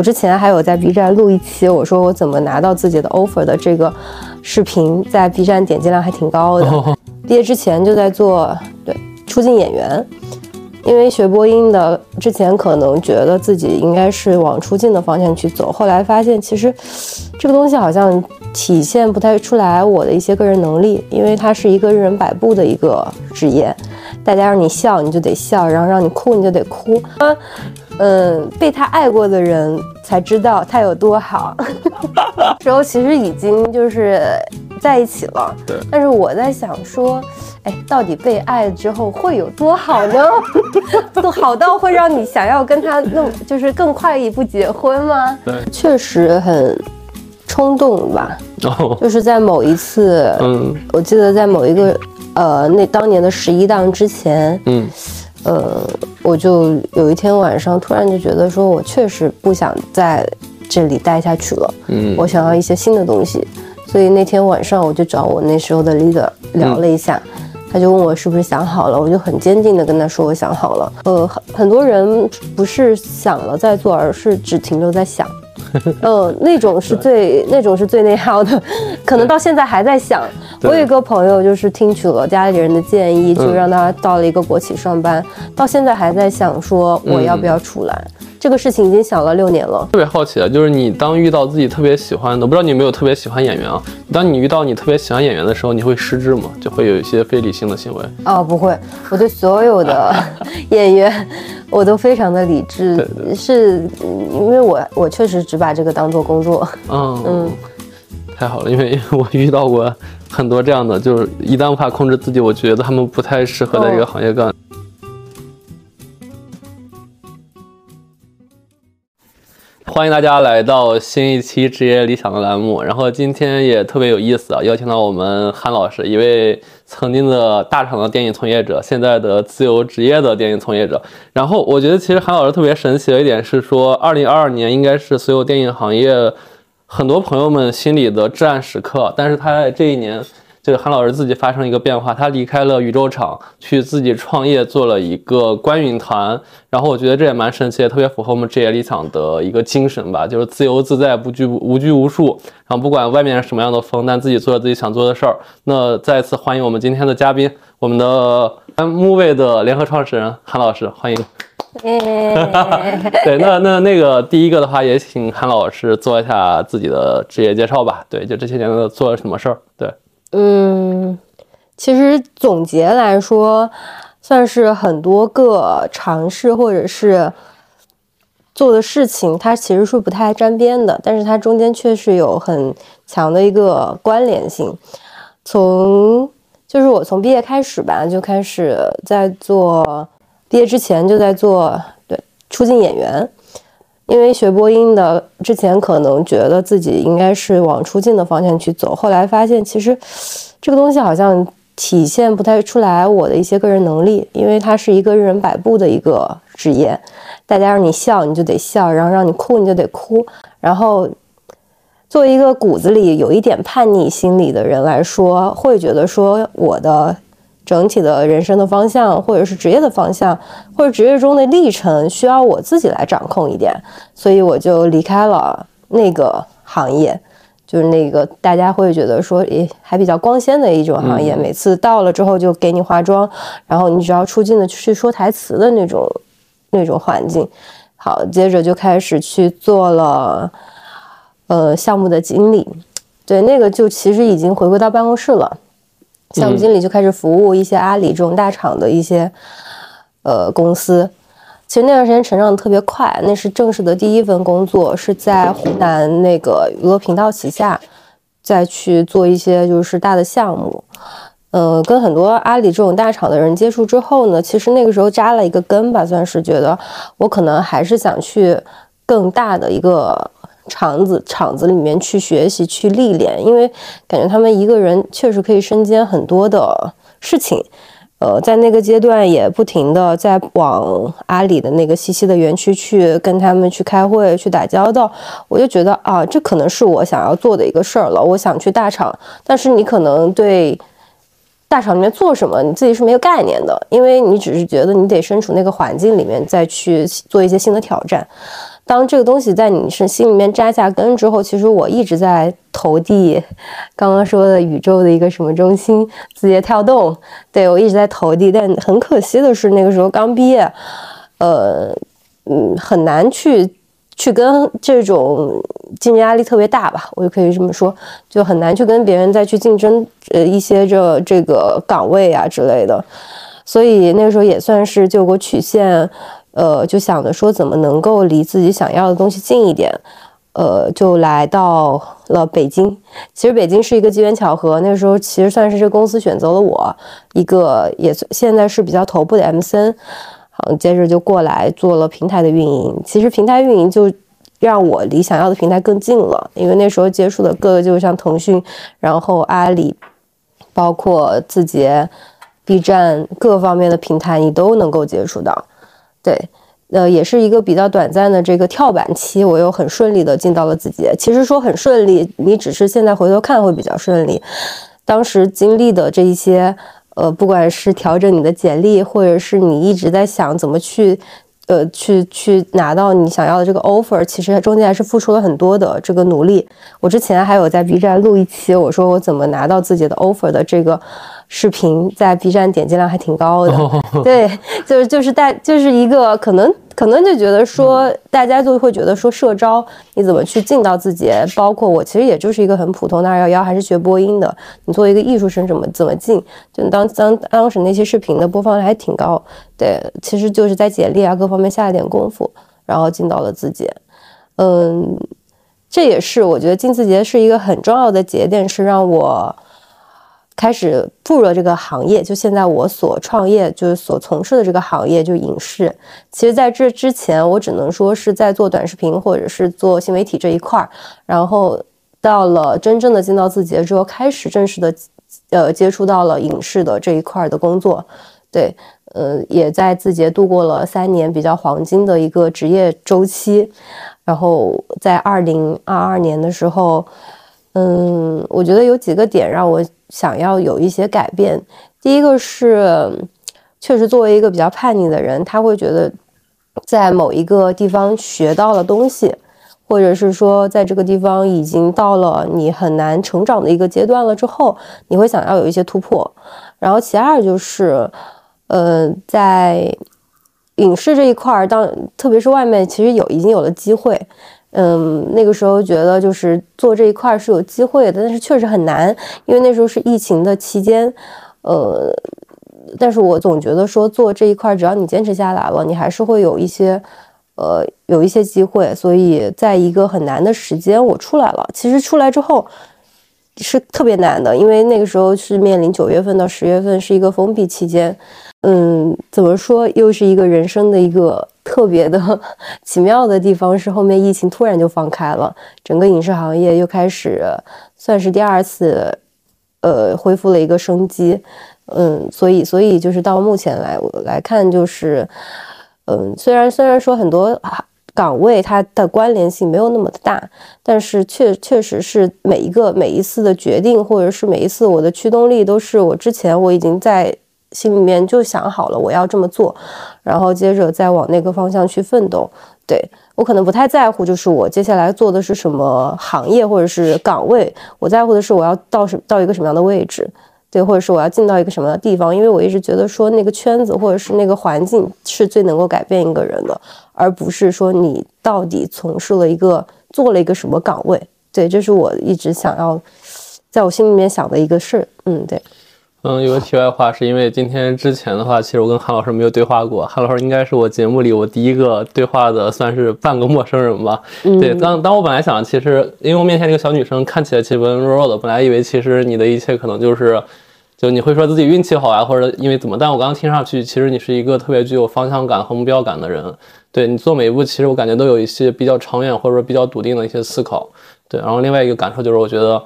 我之前还有在 B 站录一期，我说我怎么拿到自己的 offer 的这个视频，在 B 站点击量还挺高的。毕业之前就在做对出镜演员，因为学播音的之前可能觉得自己应该是往出镜的方向去走，后来发现其实这个东西好像体现不太出来我的一些个人能力，因为它是一个任人摆布的一个职业。大家让你笑，你就得笑；然后让你哭，你就得哭。嗯，被他爱过的人才知道他有多好。时候其实已经就是在一起了。对。但是我在想说，哎，到底被爱之后会有多好呢？都好到会让你想要跟他弄，就是更快一步结婚吗？对。确实很冲动吧。哦。就是在某一次，嗯，我记得在某一个。呃，那当年的十一档之前，嗯，呃，我就有一天晚上突然就觉得说，我确实不想在这里待下去了，嗯，我想要一些新的东西，所以那天晚上我就找我那时候的 leader 聊了一下，他就问我是不是想好了，我就很坚定的跟他说我想好了。呃，很很多人不是想了再做，而是只停留在想。嗯，那种是最那种是最内耗的，可能到现在还在想。我有一个朋友，就是听取了家里人的建议，就让他到了一个国企上班，到现在还在想说我要不要出来。这个事情已经想了六年了。特别好奇啊，就是你当遇到自己特别喜欢的，我不知道你有没有特别喜欢演员啊？当你遇到你特别喜欢演员的时候，你会失智吗？就会有一些非理性的行为？哦，不会，我对所有的 演员。我都非常的理智，是因为我我确实只把这个当做工作。嗯嗯，太好了，因为我遇到过很多这样的，就是一旦无法控制自己，我觉得他们不太适合在这个行业干。欢迎大家来到新一期职业理想的栏目，然后今天也特别有意思啊，邀请到我们韩老师，一位曾经的大厂的电影从业者，现在的自由职业的电影从业者。然后我觉得其实韩老师特别神奇的一点是说，二零二二年应该是所有电影行业很多朋友们心里的至暗时刻，但是他在这一年。就是韩老师自己发生一个变化，他离开了宇宙厂，去自己创业做了一个观影团。然后我觉得这也蛮神奇，也特别符合我们职业理想的一个精神吧，就是自由自在，不拘无拘无束。然后不管外面是什么样的风，但自己做自己想做的事儿。那再次欢迎我们今天的嘉宾，我们的木卫的联合创始人韩老师，欢迎。对，那那那个第一个的话，也请韩老师做一下自己的职业介绍吧。对，就这些年的做了什么事儿？对。嗯，其实总结来说，算是很多个尝试或者是做的事情，它其实是不太沾边的，但是它中间确实有很强的一个关联性。从就是我从毕业开始吧，就开始在做，毕业之前就在做对出镜演员。因为学播音的，之前可能觉得自己应该是往出镜的方向去走，后来发现其实这个东西好像体现不太出来我的一些个人能力，因为它是一个任人摆布的一个职业，大家让你笑你就得笑，然后让你哭你就得哭，然后作为一个骨子里有一点叛逆心理的人来说，会觉得说我的。整体的人生的方向，或者是职业的方向，或者职业中的历程，需要我自己来掌控一点，所以我就离开了那个行业，就是那个大家会觉得说，诶，还比较光鲜的一种行业，每次到了之后就给你化妆，然后你只要出镜的去说台词的那种那种环境。好，接着就开始去做了，呃，项目的经理，对，那个就其实已经回归到办公室了。项目经理就开始服务一些阿里这种大厂的一些呃公司。其实那段时间成长的特别快，那是正式的第一份工作，是在湖南那个娱乐频道旗下，再去做一些就是大的项目。呃，跟很多阿里这种大厂的人接触之后呢，其实那个时候扎了一个根吧，算是觉得我可能还是想去更大的一个。厂子厂子里面去学习去历练，因为感觉他们一个人确实可以身兼很多的事情。呃，在那个阶段也不停的在往阿里的那个西溪的园区去跟他们去开会去打交道，我就觉得啊，这可能是我想要做的一个事儿了。我想去大厂，但是你可能对大厂里面做什么你自己是没有概念的，因为你只是觉得你得身处那个环境里面再去做一些新的挑战。当这个东西在你是心里面扎下根之后，其实我一直在投递刚刚说的宇宙的一个什么中心，字节跳动，对我一直在投递，但很可惜的是那个时候刚毕业，呃，嗯，很难去去跟这种竞争压力特别大吧，我就可以这么说，就很难去跟别人再去竞争呃一些这这个岗位啊之类的，所以那个时候也算是救国曲线。呃，就想着说怎么能够离自己想要的东西近一点，呃，就来到了北京。其实北京是一个机缘巧合，那时候其实算是这公司选择了我，一个也算现在是比较头部的 M 森，好，接着就过来做了平台的运营。其实平台运营就让我离想要的平台更近了，因为那时候接触的各个就像腾讯，然后阿里，包括字节、B 站各方面的平台，你都能够接触到。对，呃，也是一个比较短暂的这个跳板期，我又很顺利的进到了字节。其实说很顺利，你只是现在回头看会比较顺利。当时经历的这一些，呃，不管是调整你的简历，或者是你一直在想怎么去，呃，去去拿到你想要的这个 offer，其实中间还是付出了很多的这个努力。我之前还有在 B 站录一期，我说我怎么拿到自己的 offer 的这个。视频在 B 站点击量还挺高的，对，就是就是大就是一个可能可能就觉得说大家就会觉得说社招你怎么去进到字节，包括我其实也就是一个很普通的二幺幺，还是学播音的，你作为一个艺术生怎么怎么进？就当当当时那些视频的播放量还挺高，对，其实就是在简历啊各方面下了点功夫，然后进到了字节，嗯，这也是我觉得进字节是一个很重要的节点，是让我。开始步入了这个行业，就现在我所创业，就是所从事的这个行业，就影视。其实，在这之前，我只能说是在做短视频或者是做新媒体这一块儿。然后到了真正的进到字节之后，开始正式的，呃，接触到了影视的这一块的工作。对，呃，也在字节度过了三年比较黄金的一个职业周期。然后在二零二二年的时候，嗯，我觉得有几个点让我。想要有一些改变，第一个是，确实作为一个比较叛逆的人，他会觉得，在某一个地方学到了东西，或者是说在这个地方已经到了你很难成长的一个阶段了之后，你会想要有一些突破。然后其二就是，呃，在影视这一块儿，当特别是外面其实有已经有了机会。嗯，那个时候觉得就是做这一块是有机会的，但是确实很难，因为那时候是疫情的期间。呃，但是我总觉得说做这一块，只要你坚持下来了，你还是会有一些，呃，有一些机会。所以在一个很难的时间，我出来了。其实出来之后是特别难的，因为那个时候是面临九月份到十月份是一个封闭期间。嗯，怎么说，又是一个人生的一个。特别的 奇妙的地方是，后面疫情突然就放开了，整个影视行业又开始算是第二次，呃，恢复了一个生机。嗯，所以，所以就是到目前来来看，就是，嗯，虽然虽然说很多岗位它的关联性没有那么的大，但是确确实是每一个每一次的决定，或者是每一次我的驱动力，都是我之前我已经在。心里面就想好了，我要这么做，然后接着再往那个方向去奋斗。对我可能不太在乎，就是我接下来做的是什么行业或者是岗位，我在乎的是我要到什到一个什么样的位置，对，或者是我要进到一个什么的地方。因为我一直觉得说那个圈子或者是那个环境是最能够改变一个人的，而不是说你到底从事了一个做了一个什么岗位。对，这是我一直想要在我心里面想的一个事儿。嗯，对。嗯，有个题外话，是因为今天之前的话，其实我跟韩老师没有对话过。韩老师应该是我节目里我第一个对话的，算是半个陌生人吧。对，当当我本来想，其实因为我面前这个小女生看起来其实温温弱弱的，本来以为其实你的一切可能就是，就你会说自己运气好啊，或者因为怎么？但我刚刚听上去，其实你是一个特别具有方向感和目标感的人。对你做每一步，其实我感觉都有一些比较长远或者说比较笃定的一些思考。对，然后另外一个感受就是，我觉得。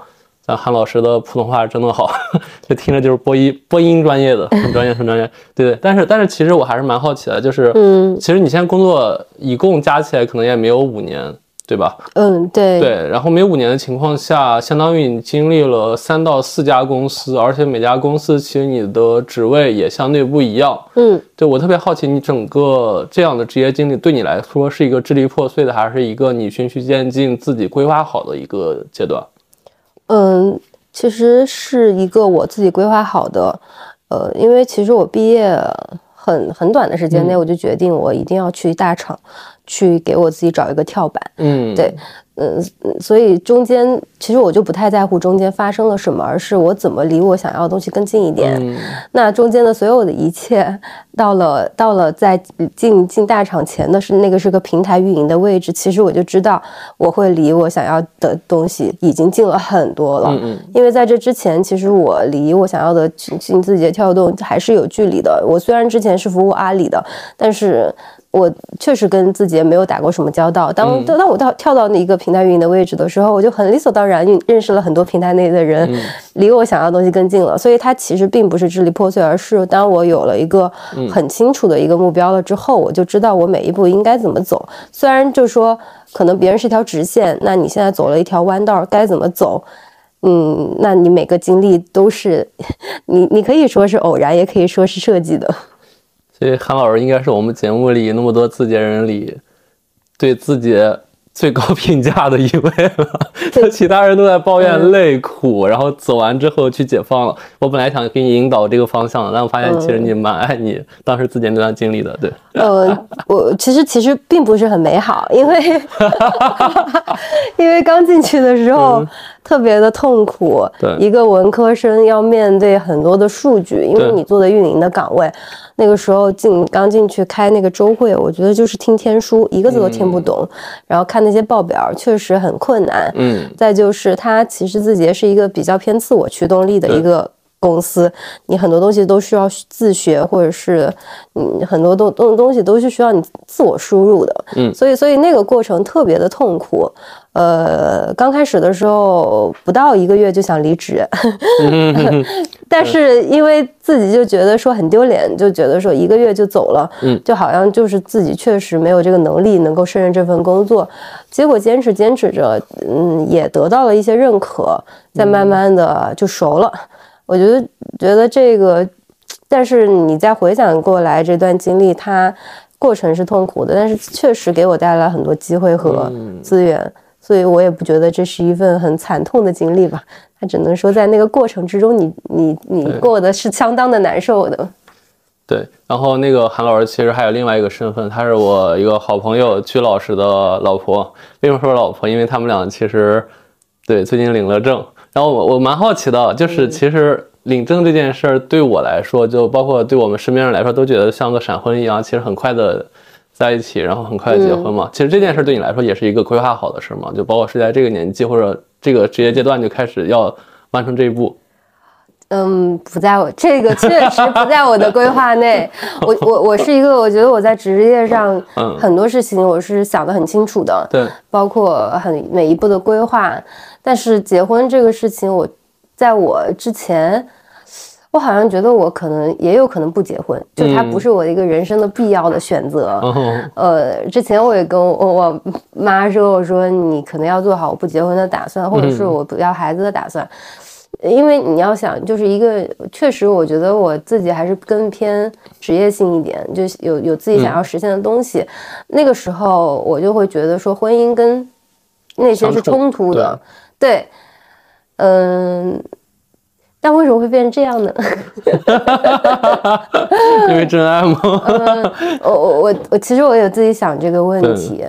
咱韩老师的普通话真的好，就听着就是播音播音专业的，很专业很专业。对对，但是但是其实我还是蛮好奇的，就是，嗯，其实你现在工作一共加起来可能也没有五年，对吧？嗯，对，对。然后每五年的情况下，相当于你经历了三到四家公司，而且每家公司其实你的职位也相对不一样。嗯，对我特别好奇，你整个这样的职业经历对你来说是一个支离破碎的，还是一个你循序渐进、自己规划好的一个阶段？嗯，其实是一个我自己规划好的。呃，因为其实我毕业很很短的时间内，我就决定我一定要去大厂，去给我自己找一个跳板。嗯，对。嗯，所以中间其实我就不太在乎中间发生了什么，而是我怎么离我想要的东西更近一点。那中间的所有的一切，到了到了在进进大厂前的是那个是个平台运营的位置，其实我就知道我会离我想要的东西已经近了很多了。嗯嗯。因为在这之前，其实我离我想要的进字节跳动还是有距离的。我虽然之前是服务阿里的，但是。我确实跟字节没有打过什么交道。当当我到跳到那一个平台运营的位置的时候，我就很理所当然认识了很多平台内的人，离我想要的东西更近了。所以它其实并不是支离破碎，而是当我有了一个很清楚的一个目标了之后，我就知道我每一步应该怎么走。虽然就说可能别人是一条直线，那你现在走了一条弯道，该怎么走？嗯，那你每个经历都是 你你可以说是偶然，也可以说是设计的。所以韩老师应该是我们节目里那么多字节人里，对自己最高评价的一位了。其他人都在抱怨累苦，然后走完之后去解放了。我本来想给你引导这个方向的，但我发现其实你蛮爱你当时字节那段经历的。对，呃，我其实其实并不是很美好，因为 因为刚进去的时候。特别的痛苦，对。一个文科生要面对很多的数据，因为你做的运营的岗位，那个时候进刚进去开那个周会，我觉得就是听天书，一个字都听不懂，然后看那些报表确实很困难，嗯，再就是他其实字节是一个比较偏自我驱动力的一个。公司，你很多东西都需要自学，或者是嗯很多东东东西都是需要你自我输入的。嗯，所以所以那个过程特别的痛苦。呃，刚开始的时候不到一个月就想离职，但是因为自己就觉得说很丢脸，就觉得说一个月就走了，嗯，就好像就是自己确实没有这个能力能够胜任这份工作。结果坚持坚持着，嗯，也得到了一些认可，再慢慢的就熟了。我觉得，觉得这个，但是你再回想过来这段经历，它过程是痛苦的，但是确实给我带来很多机会和资源，所以我也不觉得这是一份很惨痛的经历吧。它只能说在那个过程之中，你你你过的是相当的难受的。对，然后那个韩老师其实还有另外一个身份，她是我一个好朋友鞠老师的老婆。为什么说老婆？因为他们俩其实对最近领了证。然后我我蛮好奇的，就是其实领证这件事儿对我来说，就包括对我们身边人来说，都觉得像个闪婚一样，其实很快的在一起，然后很快结婚嘛。其实这件事对你来说也是一个规划好的事嘛，就包括是在这个年纪或者这个职业阶段就开始要完成这一步。嗯，不在我这个 确实不在我的规划内。我我我是一个，我觉得我在职业上很多事情我是想得很清楚的，对，包括很每一步的规划。但是结婚这个事情，我在我之前，我好像觉得我可能也有可能不结婚，就它不是我一个人生的必要的选择。呃，之前我也跟我我妈说，我说你可能要做好我不结婚的打算，或者是我不要孩子的打算。因为你要想，就是一个确实，我觉得我自己还是更偏职业性一点，就有有自己想要实现的东西。那个时候我就会觉得说，婚姻跟那些是冲突的。对，嗯，但为什么会变成这样呢？因为真爱吗？我我我我，其实我有自己想这个问题。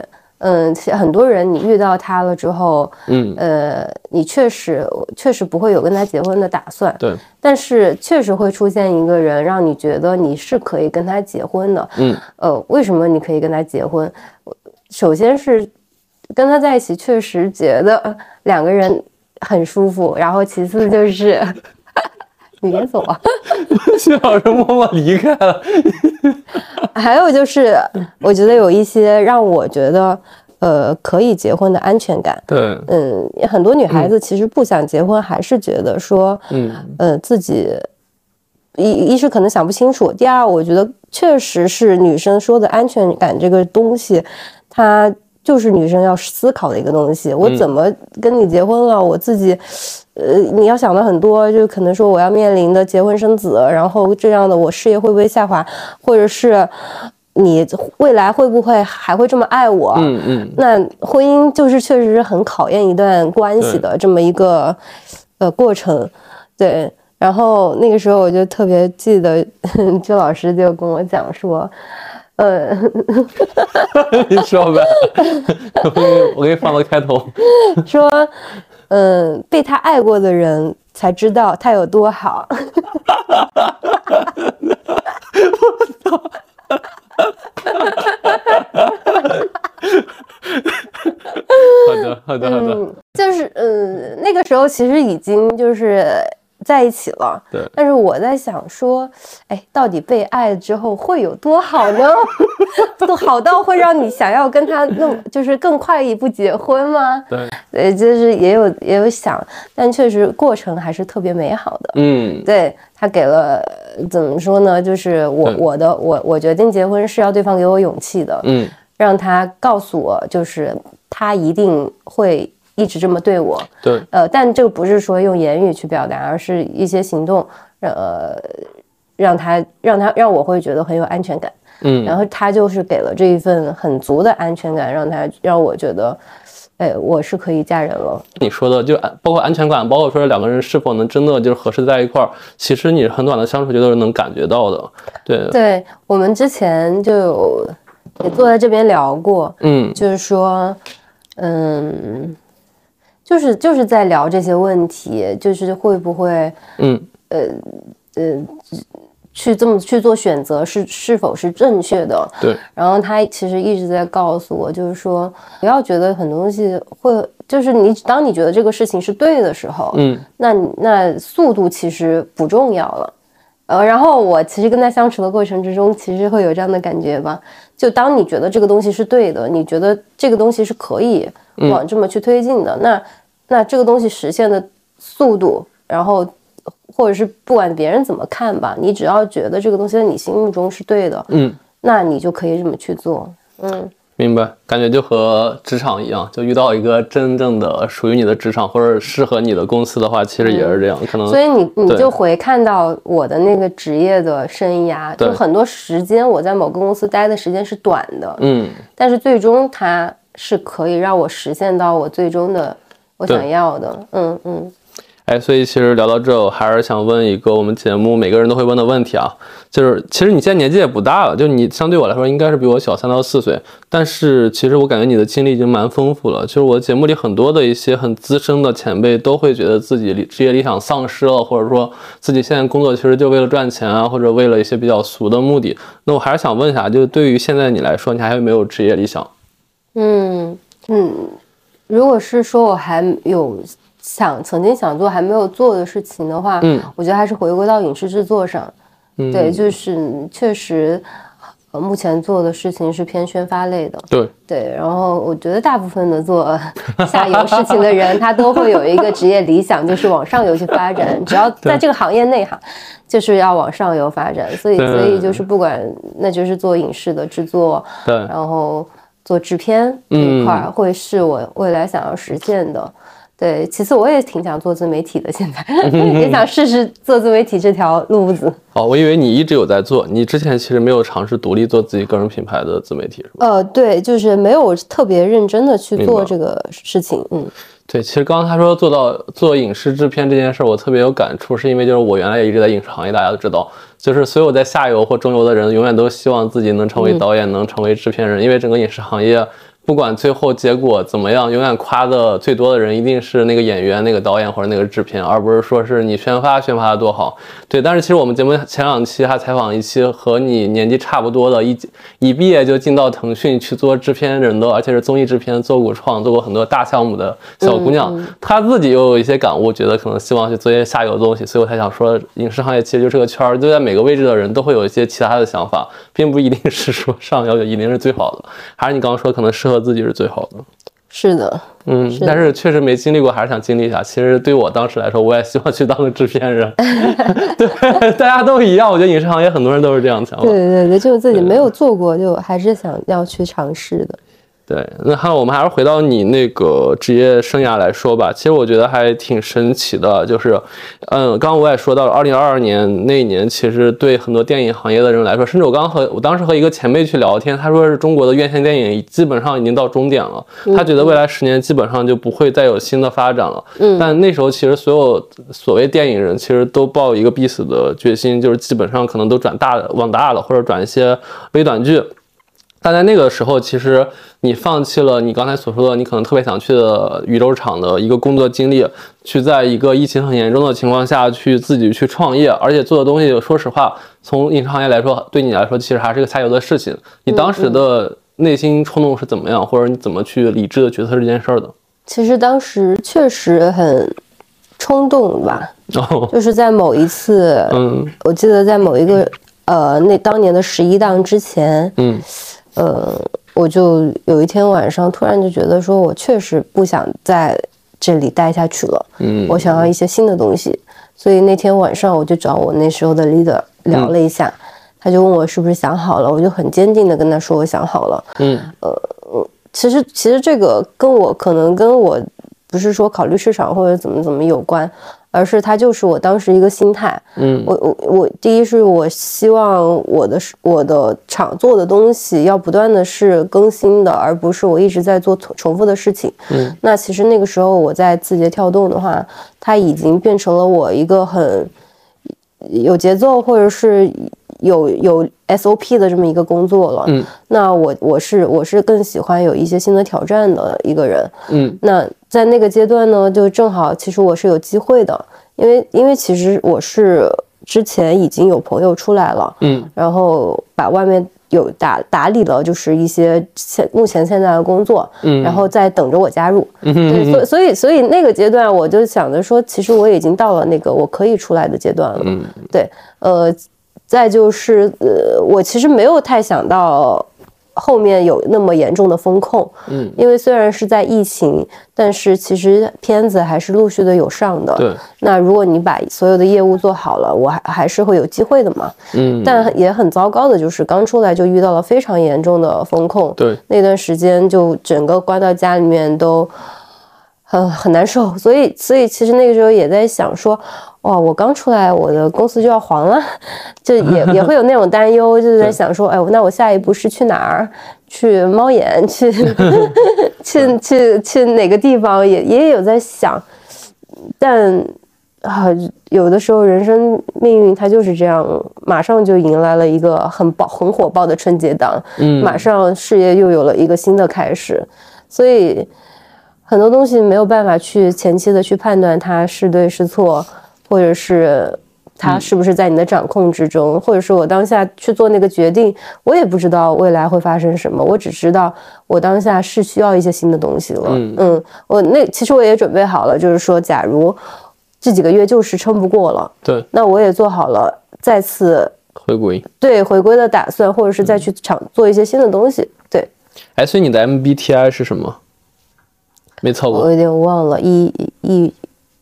嗯，其实很多人你遇到他了之后，嗯，呃，你确实确实不会有跟他结婚的打算，对，但是确实会出现一个人，让你觉得你是可以跟他结婚的，嗯，呃，为什么你可以跟他结婚？首先是跟他在一起确实觉得两个人很舒服，然后其次就是。你别走啊！徐老师默默离开了。还有就是，我觉得有一些让我觉得，呃，可以结婚的安全感。对，嗯，很多女孩子其实不想结婚，还是觉得说，嗯，呃，自己一一是可能想不清楚，第二，我觉得确实是女生说的安全感这个东西，它就是女生要思考的一个东西。我怎么跟你结婚了？我自己，呃，你要想的很多，就可能说我要面临的结婚生子，然后这样的我事业会不会下滑，或者是你未来会不会还会这么爱我？嗯嗯，那婚姻就是确实是很考验一段关系的这么一个呃过程，对。然后那个时候我就特别记得，周老师就跟我讲说，呃，你说呗，我给你放到开头，说，嗯，被他爱过的人才知道他有多好。我操！好的，好的，好的。就是，嗯，那个时候其实已经就是。在一起了，对。但是我在想说，哎，到底被爱之后会有多好呢？都好到会让你想要跟他弄，就是更快一步结婚吗？对，呃，就是也有也有想，但确实过程还是特别美好的。嗯，对他给了怎么说呢？就是我我的我我决定结婚是要对方给我勇气的。嗯，让他告诉我，就是他一定会。一直这么对我，对，呃，但这个不是说用言语去表达，而是一些行动，呃，让他让他让我会觉得很有安全感，嗯，然后他就是给了这一份很足的安全感，让他让我觉得，哎，我是可以嫁人了。你说的就包括安全感，包括说两个人是否能真的就是合适在一块儿，其实你很短的相处就都是能感觉到的，对。对我们之前就有也坐在这边聊过，嗯，就是说，嗯。就是就是在聊这些问题，就是会不会，嗯，呃呃，去这么去做选择是是否是正确的？对。然后他其实一直在告诉我，就是说不要觉得很多东西会，就是你当你觉得这个事情是对的时候，嗯，那那速度其实不重要了。呃，然后我其实跟他相处的过程之中，其实会有这样的感觉吧。就当你觉得这个东西是对的，你觉得这个东西是可以往这么去推进的，那那这个东西实现的速度，然后或者是不管别人怎么看吧，你只要觉得这个东西在你心目中是对的，嗯，那你就可以这么去做，嗯。明白，感觉就和职场一样，就遇到一个真正的属于你的职场或者适合你的公司的话，其实也是这样。可能所以你你就回看到我的那个职业的生涯，就很多时间我在某个公司待的时间是短的，嗯，但是最终它是可以让我实现到我最终的我想要的，嗯嗯。哎，所以其实聊到这，我还是想问一个我们节目每个人都会问的问题啊，就是其实你现在年纪也不大了，就你相对我来说应该是比我小三到四岁，但是其实我感觉你的经历已经蛮丰富了。就是我节目里很多的一些很资深的前辈都会觉得自己职业理想丧失了，或者说自己现在工作其实就为了赚钱啊，或者为了一些比较俗的目的。那我还是想问一下，就是对于现在你来说，你还有没有职业理想？嗯。嗯，如果是说我还有。想曾经想做还没有做的事情的话，嗯，我觉得还是回归到影视制作上，对，就是确实，呃，目前做的事情是偏宣发类的，对。对，然后我觉得大部分的做 下游事情的人，他都会有一个职业理想，就是往上游去发展，只要在这个行业内哈，就是要往上游发展，所以所以就是不管那就是做影视的制作，对，然后做制片这一块儿会是我未来想要实现的。对，其次我也挺想做自媒体的，现在 也想试试做自媒体这条路子。哦，我以为你一直有在做，你之前其实没有尝试独立做自己个人品牌的自媒体，是吗？呃，对，就是没有特别认真的去做这个事情。嗯，对，其实刚刚他说做到做影视制片这件事，我特别有感触，是因为就是我原来也一直在影视行业，大家都知道，就是所有在下游或中游的人，永远都希望自己能成为导演，能成为制片人，因为整个影视行业。不管最后结果怎么样，永远夸的最多的人一定是那个演员、那个导演或者那个制片，而不是说是你宣发宣发的多好。对，但是其实我们节目前两期还采访一期和你年纪差不多的，一一毕业就进到腾讯去做制片人的，而且是综艺制片，做过创，做过很多大项目的小姑娘，她自己又有一些感悟，觉得可能希望去做一些下游的东西，所以我才想说，影视行业其实就是个圈儿，就在每个位置的人都会有一些其他的想法，并不一定是说上游就一定是最好的，还是你刚刚说可能适合。自己是最好的，是的，嗯，但是确实没经历过，还是想经历一下。其实对我当时来说，我也希望去当个制片人。对，大家都一样，我觉得影视行业很多人都是这样想。对对对，就是自己没有做过，就还是想要去尝试的。对，那还有我们还是回到你那个职业生涯来说吧。其实我觉得还挺神奇的，就是，嗯，刚刚我也说到了，二零二二年那一年，其实对很多电影行业的人来说，甚至我刚和我当时和一个前辈去聊天，他说是中国的院线电影基本上已经到终点了，他觉得未来十年基本上就不会再有新的发展了。嗯但那时候其实所有所谓电影人其实都抱一个必死的决心，就是基本上可能都转大的往大了，或者转一些微短剧。但在那个时候，其实你放弃了你刚才所说的你可能特别想去的宇宙厂的一个工作经历，去在一个疫情很严重的情况下去自己去创业，而且做的东西，说实话，从影视行业来说，对你来说其实还是个下游的事情。你当时的内心冲动是怎么样，或者你怎么去理智的决策这件事儿的？其实当时确实很冲动吧，哦，就是在某一次，嗯我记得在某一个呃那当年的十一档之前，嗯呃，我就有一天晚上突然就觉得说，我确实不想在这里待下去了，嗯我想要一些新的东西，所以那天晚上我就找我那时候的 leader 聊了一下，他就问我是不是想好了，我就很坚定的跟他说我想好了。嗯呃其实其实这个跟我可能跟我不是说考虑市场或者怎么怎么有关，而是它就是我当时一个心态。嗯我我我第一是我希望我的我的厂做的东西要不断的是更新的，而不是我一直在做重重复的事情。嗯，那其实那个时候我在字节跳动的话，它已经变成了我一个很有节奏或者是有有 SOP 的这么一个工作了。嗯，那我我是我是更喜欢有一些新的挑战的一个人。嗯那在那个阶段呢，就正好其实我是有机会的，因为因为其实我是之前已经有朋友出来了，嗯然后把外面有打打理了，就是一些现目前现在的工作，嗯，然后在等着我加入。嗯对，所以所以所以那个阶段，我就想着说，其实我已经到了那个我可以出来的阶段了。嗯对，呃，再就是呃，我其实没有太想到后面有那么严重的风控，嗯，因为虽然是在疫情，但是其实片子还是陆续的有上的。对，那如果你把所有的业务做好了，我还还是会有机会的嘛。嗯。但也很糟糕的就是刚出来就遇到了非常严重的风控，对，那段时间就整个关到家里面都很很难受，所以所以其实那个时候也在想说，哇，我刚出来，我的公司就要黄了，就也也会有那种担忧，就是在想说，哎，那我下一步是去哪儿？去猫眼？去 去去去哪个地方？也也有在想，但。啊，有的时候人生命运它就是这样，马上就迎来了一个很爆、很火爆的春节档，嗯马上事业又有了一个新的开始，所以很多东西没有办法去前期的去判断它是对是错，或者是它是不是在你的掌控之中，或者是我当下去做那个决定，我也不知道未来会发生什么，我只知道我当下是需要一些新的东西了。嗯我那其实我也准备好了，就是说，假如这几个月就是撑不过了，对，那我也做好了再次回归。对回归的打算，或者是再去厂做一些新的东西。对哎，所以你的 MBTI 是什么？没测过。我有点忘了，E E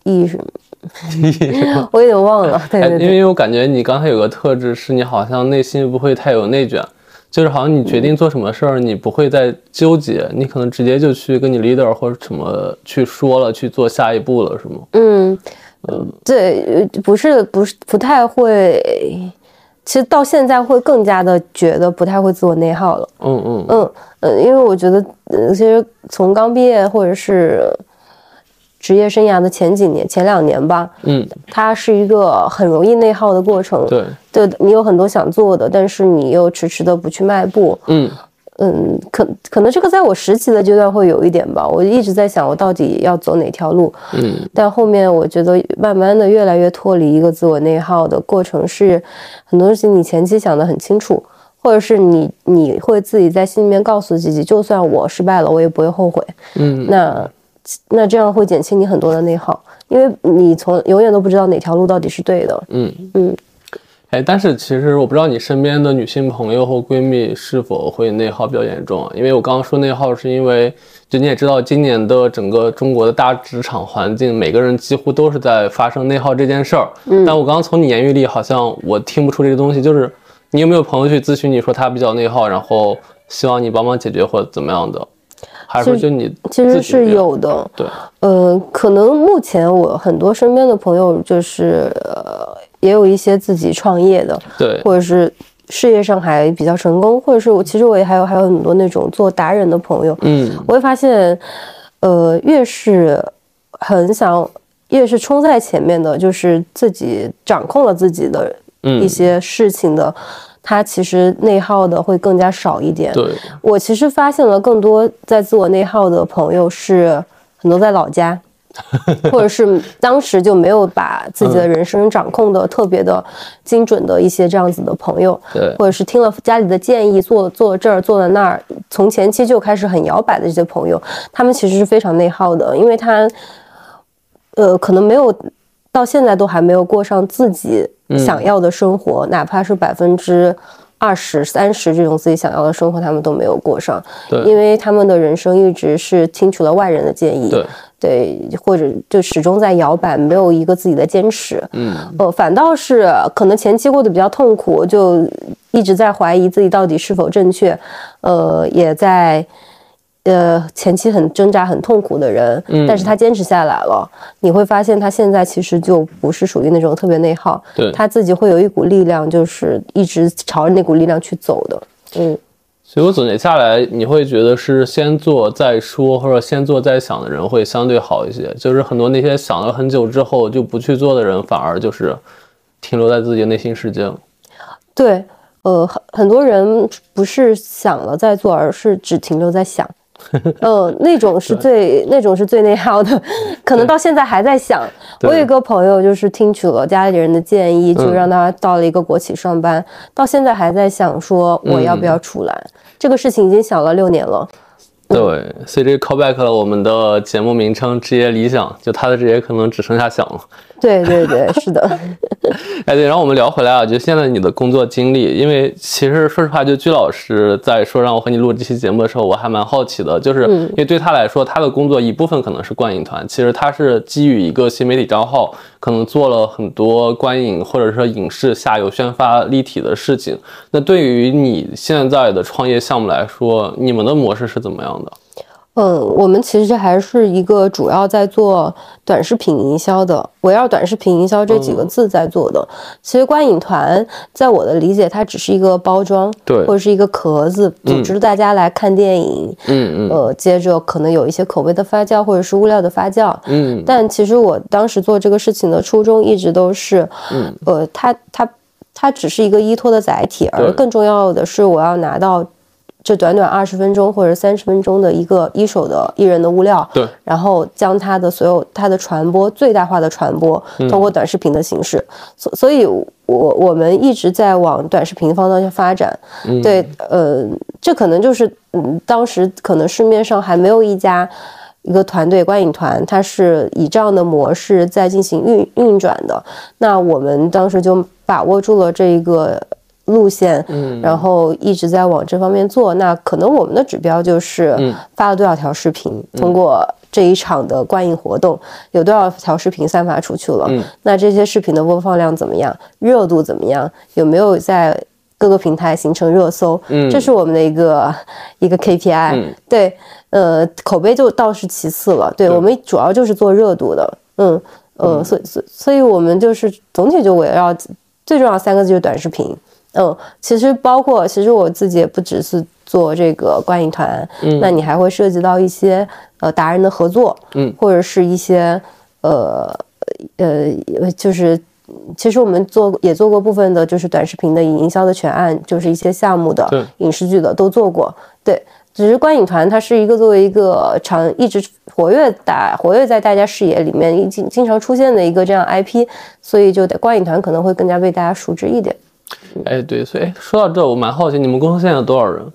E 什么？我有点忘了。因为我感觉你刚才有个特质是你好像内心不会太有内卷，就是好像你决定做什么事儿，你不会再纠结，你可能直接就去跟你 leader 或者什么去说了，去做下一步了，是吗？嗯，对，呃不是不是不太会。其实到现在会更加的觉得不太会自我内耗了。嗯嗯嗯呃，因为我觉得，呃，其实从刚毕业或者是职业生涯的前几年、前两年吧，嗯，它是一个很容易内耗的过程。对，对你有很多想做的，但是你又迟迟的不去迈步。嗯嗯，可可能这个在我实习的阶段会有一点吧，我一直在想我到底要走哪条路。嗯但后面我觉得慢慢的越来越脱离一个自我内耗的过程，是很多事情你前期想得很清楚，或者是你你会自己在心里面告诉自己，就算我失败了，我也不会后悔。嗯那那这样会减轻你很多的内耗，因为你从永远都不知道哪条路到底是对的。嗯嗯。哎，但是其实我不知道你身边的女性朋友或闺蜜是否会内耗比较严重啊？因为我刚刚说内耗，是因为就你也知道，今年的整个中国的大职场环境，每个人几乎都是在发生内耗这件事儿。嗯但我刚刚从你言语里好像我听不出这个东西，就是你有没有朋友去咨询你说他比较内耗，然后希望你帮忙解决或者怎么样的？还是说就你其实是有的。对，呃，可能目前我很多身边的朋友就是呃，也有一些自己创业的，对，或者是事业上还比较成功，或者是我其实我也还有还有很多那种做达人的朋友，嗯，我会发现，呃，越是很想，越是冲在前面的，就是自己掌控了自己的一些事情的，他其实内耗的会更加少一点。对，我其实发现了更多在自我内耗的朋友是很多在老家。或者是当时就没有把自己的人生掌控的特别的精准的一些这样子的朋友，对，或者是听了家里的建议做做这儿做了那儿，从前期就开始很摇摆的这些朋友，他们其实是非常内耗的，因为他，呃，可能没有到现在都还没有过上自己想要的生活，哪怕是百分之二十三十这种自己想要的生活，他们都没有过上，对，因为他们的人生一直是听取了外人的建议，对。对，或者就始终在摇摆，没有一个自己的坚持。嗯，呃，反倒是可能前期过得比较痛苦，就一直在怀疑自己到底是否正确。呃，也在呃前期很挣扎、很痛苦的人，但是他坚持下来了。你会发现他现在其实就不是属于那种特别内耗，对他自己会有一股力量，就是一直朝着那股力量去走的。嗯。所以我总结下来，你会觉得是先做再说，或者先做再想的人会相对好一些。就是很多那些想了很久之后就不去做的人，反而就是停留在自己内心世界了。对，呃，很很多人不是想了再做，而是只停留在想。嗯，那种是最那种是最内耗的，可能到现在还在想。我有一个朋友，就是听取了家里人的建议，就让他到了一个国企上班，到现在还在想说我要不要出来。这个事情已经想了六年了。对，所以这 callback 了我们的节目名称“职业理想”，就他的职业可能只剩下想了。对对对，是的。哎，对，然后我们聊回来啊，就现在你的工作经历，因为其实说实话，就鞠老师在说让我和你录这期节目的时候，我还蛮好奇的，就是因为对他来说，他的工作一部分可能是观影团，其实他是基于一个新媒体账号，可能做了很多观影或者说影视下游宣发立体的事情。那对于你现在的创业项目来说，你们的模式是怎么样的？嗯，我们其实还是一个主要在做短视频营销的，围绕短视频营销这几个字在做的。其实观影团在我的理解，它只是一个包装，对，或者是一个壳子，组织大家来看电影。嗯嗯。呃，接着可能有一些口碑的发酵，或者是物料的发酵。嗯。但其实我当时做这个事情的初衷一直都是，嗯，呃，它它它只是一个依托的载体，而更重要的是我要拿到。这短短二十分钟或者三十分钟的一个一手的艺人的物料，对，然后将他的所有他的传播最大化的传播，通过短视频的形式，所所以，我我们一直在往短视频方向发展，对，呃，这可能就是嗯，当时可能市面上还没有一家一个团队观影团，它是以这样的模式在进行运运转的，那我们当时就把握住了这一个。路线，嗯，然后一直在往这方面做。那可能我们的指标就是发了多少条视频，通过这一场的观影活动，有多少条视频散发出去了。嗯，那这些视频的播放量怎么样？热度怎么样？有没有在各个平台形成热搜？嗯，这是我们的一个一个 KPI。嗯，对，呃，口碑就倒是其次了。对我们主要就是做热度的。嗯呃，所以所所以我们就是总体就围绕最重要三个字就是短视频。嗯，其实包括，其实我自己也不只是做这个观影团，嗯，那你还会涉及到一些呃达人的合作，嗯，或者是一些呃呃，就是其实我们做也做过部分的，就是短视频的营销的全案，就是一些项目的影视剧的都做过，对，只是观影团它是一个作为一个常一直活跃大活跃在大家视野里面经经常出现的一个这样 IP，所以就得观影团可能会更加被大家熟知一点。哎，对，所以说到这，我蛮好奇，你们公司现在有多少人？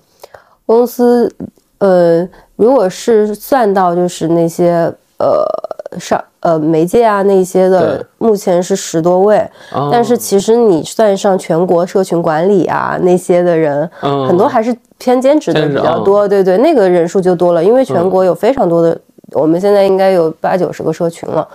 公司，呃，如果是算到就是那些呃上呃媒介啊那些的，目前是十多位。但是其实你算上全国社群管理啊那些的人，很多还是偏兼职的比较多。对对，那个人数就多了，因为全国有非常多的，我们现在应该有八九十个社群了。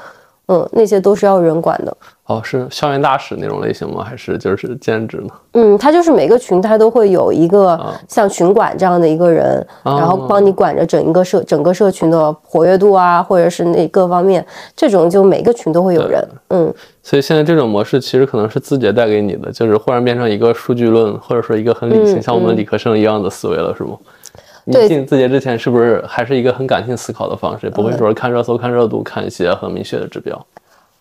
嗯，那些都是要人管的。哦，是校园大使那种类型吗？还是就是兼职呢？嗯，他就是每个群他都会有一个像群管这样的一个人，然后帮你管着整一个社整个社群的活跃度啊，或者是那各方面，这种就每个群都会有人。嗯，所以现在这种模式其实可能是字节带给你的，就是忽然变成一个数据论，或者说一个很理性，像我们理科生一样的思维了，是吗？你进字节之前是不是还是一个很感性思考的方式，不会说是看热搜、看热度、看一些很明确的指标？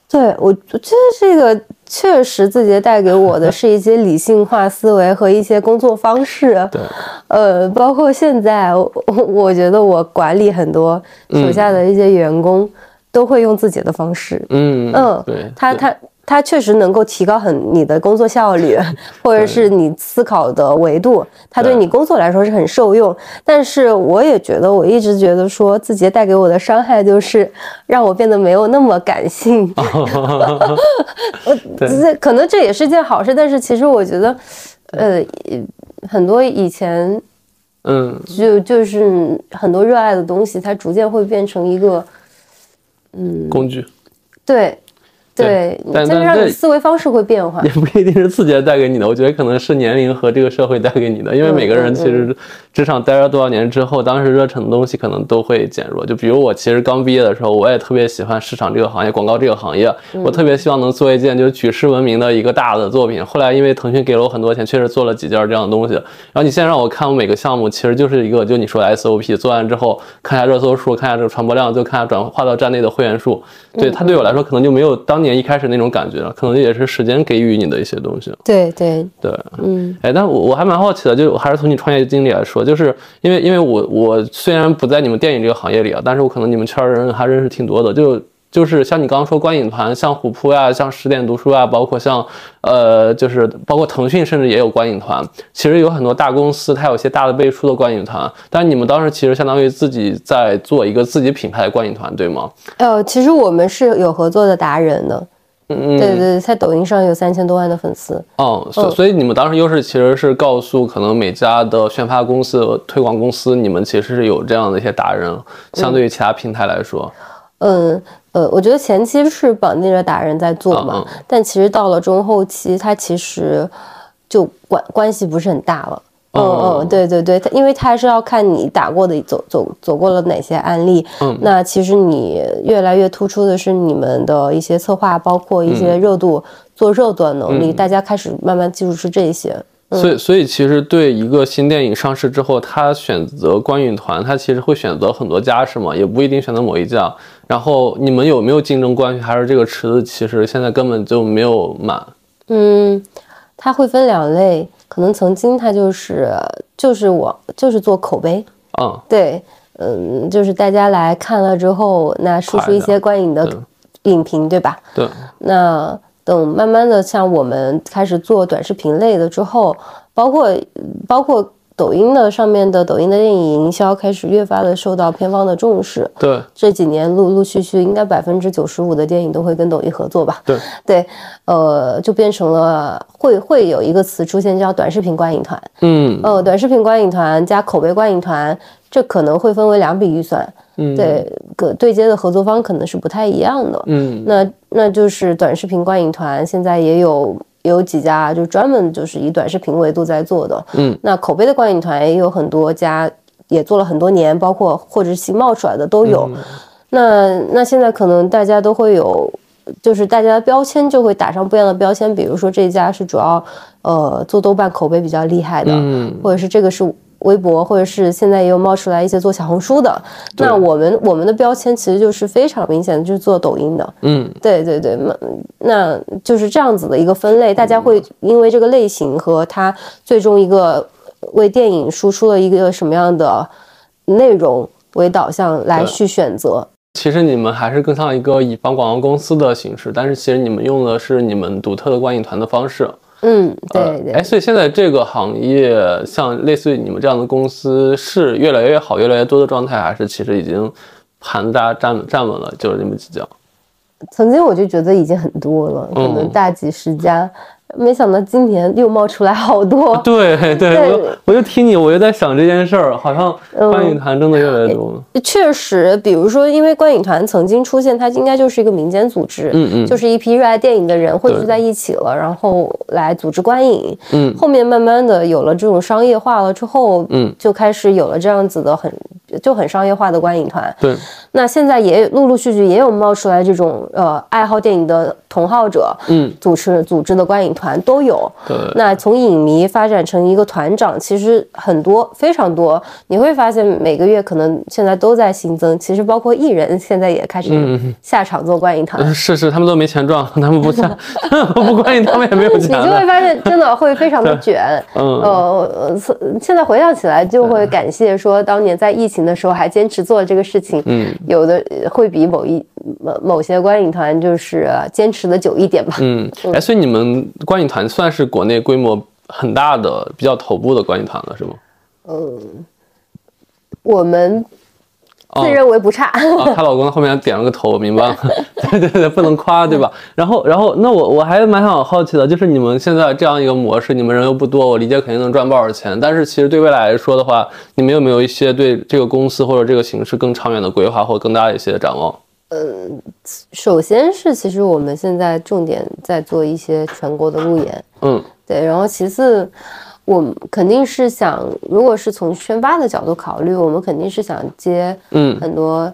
对我，我觉得这个确实字节带给我的是一些理性化思维和一些工作方式。对，呃，包括现在，我我觉得我管理很多手下的一些员工，都会用自己的方式。嗯嗯，对，他他。它确实能够提高很你的工作效率，或者是你思考的维度，它对你工作来说是很受用。但是我也觉得，我一直觉得说字节带给我的伤害就是让我变得没有那么感性。对，可能这也是件好事，但是其实我觉得，呃，很多以前，嗯，就就是很多热爱的东西，它逐渐会变成一个，嗯，工具。对。对，但是让你思维方式会变化，也不一定是字节带给你的。我觉得可能是年龄和这个社会带给你的，因为每个人其实职场待了多少年之后，当时热忱的东西可能都会减弱。就比如我其实刚毕业的时候，我也特别喜欢市场这个行业、广告这个行业，我特别希望能做一件就是举世闻名的一个大的作品。后来因为腾讯给了我很多钱，确实做了几件这样的东西。然后你现在让我看我每个项目，其实就是一个就你说的 SOP，做完之后看一下热搜数，看一下这个传播量，就看下转化到站内的会员数。对它对我来说可能就没有当年一开始那种感觉了，可能也是时间给予你的一些东西。对对对，嗯，哎，但我我还蛮好奇的，就还是从你创业经历来说，就是因为因为我我虽然不在你们电影这个行业里啊，但是我可能你们圈人还认识挺多的，就。就是像你刚刚说观影团，像虎扑呀，像十点读书啊，包括像，呃，就是包括腾讯，甚至也有观影团。其实有很多大公司，它有些大的背书的观影团。但你们当时其实相当于自己在做一个自己品牌的观影团，对吗？呃，其实我们是有合作的达人的。嗯，对对，在抖音上有三千多万的粉丝。哦，所所以你们当时优势其实是告诉可能每家的宣发公司、推广公司，你们其实是有这样的一些达人，相对于其他平台来说。嗯。呃，我觉得前期是绑定着达人在做嘛，但其实到了中后期，他其实就关关系不是很大了。嗯嗯，对对对，他因为他还是要看你打过的走走走过了哪些案例。嗯，那其实你越来越突出的是你们的一些策划，包括一些热度做热度的能力，大家开始慢慢记住是这些。所以，所以其实对一个新电影上市之后，他选择观影团，他其实会选择很多家，是吗？也不一定选择某一家。然后你们有没有竞争关系？还是这个池子其实现在根本就没有满？嗯，它会分两类，可能曾经它就是就是我就是做口碑，嗯，对，嗯，就是大家来看了之后，那输出一些观影的影评，对吧？对。那等慢慢的像我们开始做短视频类的之后，包括包括。抖音的上面的抖音的电影营销开始越发的受到片方的重视。对，这几年陆陆续续，应该百分之九十五的电影都会跟抖音合作吧？对，对，呃，就变成了会会有一个词出现叫短视频观影团。嗯，呃，短视频观影团加口碑观影团，这可能会分为两笔预算。嗯，对，个对接的合作方可能是不太一样的。嗯，那那就是短视频观影团现在也有。有几家就专门就是以短视频维度在做的，嗯，那口碑的观影团也有很多家，也做了很多年，包括或者新冒出来的都有。那那现在可能大家都会有，就是大家的标签就会打上不一样的标签，比如说这家是主要呃做豆瓣口碑比较厉害的，嗯，或者是这个是。微博，或者是现在也有冒出来一些做小红书的，那我们我们的标签其实就是非常明显的，就是做抖音的。嗯，对对对，那那就是这样子的一个分类，大家会因为这个类型和它最终一个为电影输出了一个什么样的内容为导向来去选择。其实你们还是更像一个乙方广告公司的形式，但是其实你们用的是你们独特的观影团的方式。嗯，对对，哎，所以现在这个行业，像类似于你们这样的公司，是越来越好、越来越多的状态，还是其实已经盘大家站站稳了，就是你们几家？曾经我就觉得已经很多了，可能大几十家，没想到今年又冒出来好多。对 对，对我我就听你，我就在想这件事儿，好像嗯观影团真的越来越多了。确实，比如说，因为观影团曾经出现，它应该就是一个民间组织，嗯嗯就是一批热爱电影的人汇聚在一起了，然后来组织观影。嗯后面慢慢的有了这种商业化了之后，嗯，就开始有了这样子的很就很商业化的观影团。对，那现在也陆陆续续也有冒出来这种呃爱好电影的同好者，嗯，组织组织的观影团都有。对，那从影迷发展成一个团长，其实很多非常多，你会发现每个月可能现在都在新增。其实包括艺人现在也开始下场做观影团，嗯 是是，他们都没钱赚，他们不下，不观影他们也没有钱你就会。发现真的会非常的卷。嗯呃，呃现在回想起来，就会感谢说当年在疫情的时候还坚持做这个事情。嗯有的呃会比某一某某些观影团就是呃坚持的久一点吧。嗯，哎，所以你们观影团算是国内规模很大的、比较头部的观影团了，是吗？嗯我们哦自认为不差。啊，她老公后面点了个头，我明白了。对对对，不能夸，对吧？然后，然后，那我我还蛮想好奇的，就是你们现在这样一个模式，你们人又不多，我理解肯定能赚不少钱。但是其实对未来来说的话，你们有没有一些对这个公司或者这个形式更长远的规划或更大一些的展望？首先是，其实我们现在重点在做一些全国的路演，嗯对，然后其次，我们肯定是想，如果是从宣发的角度考虑，我们肯定是想接嗯。很多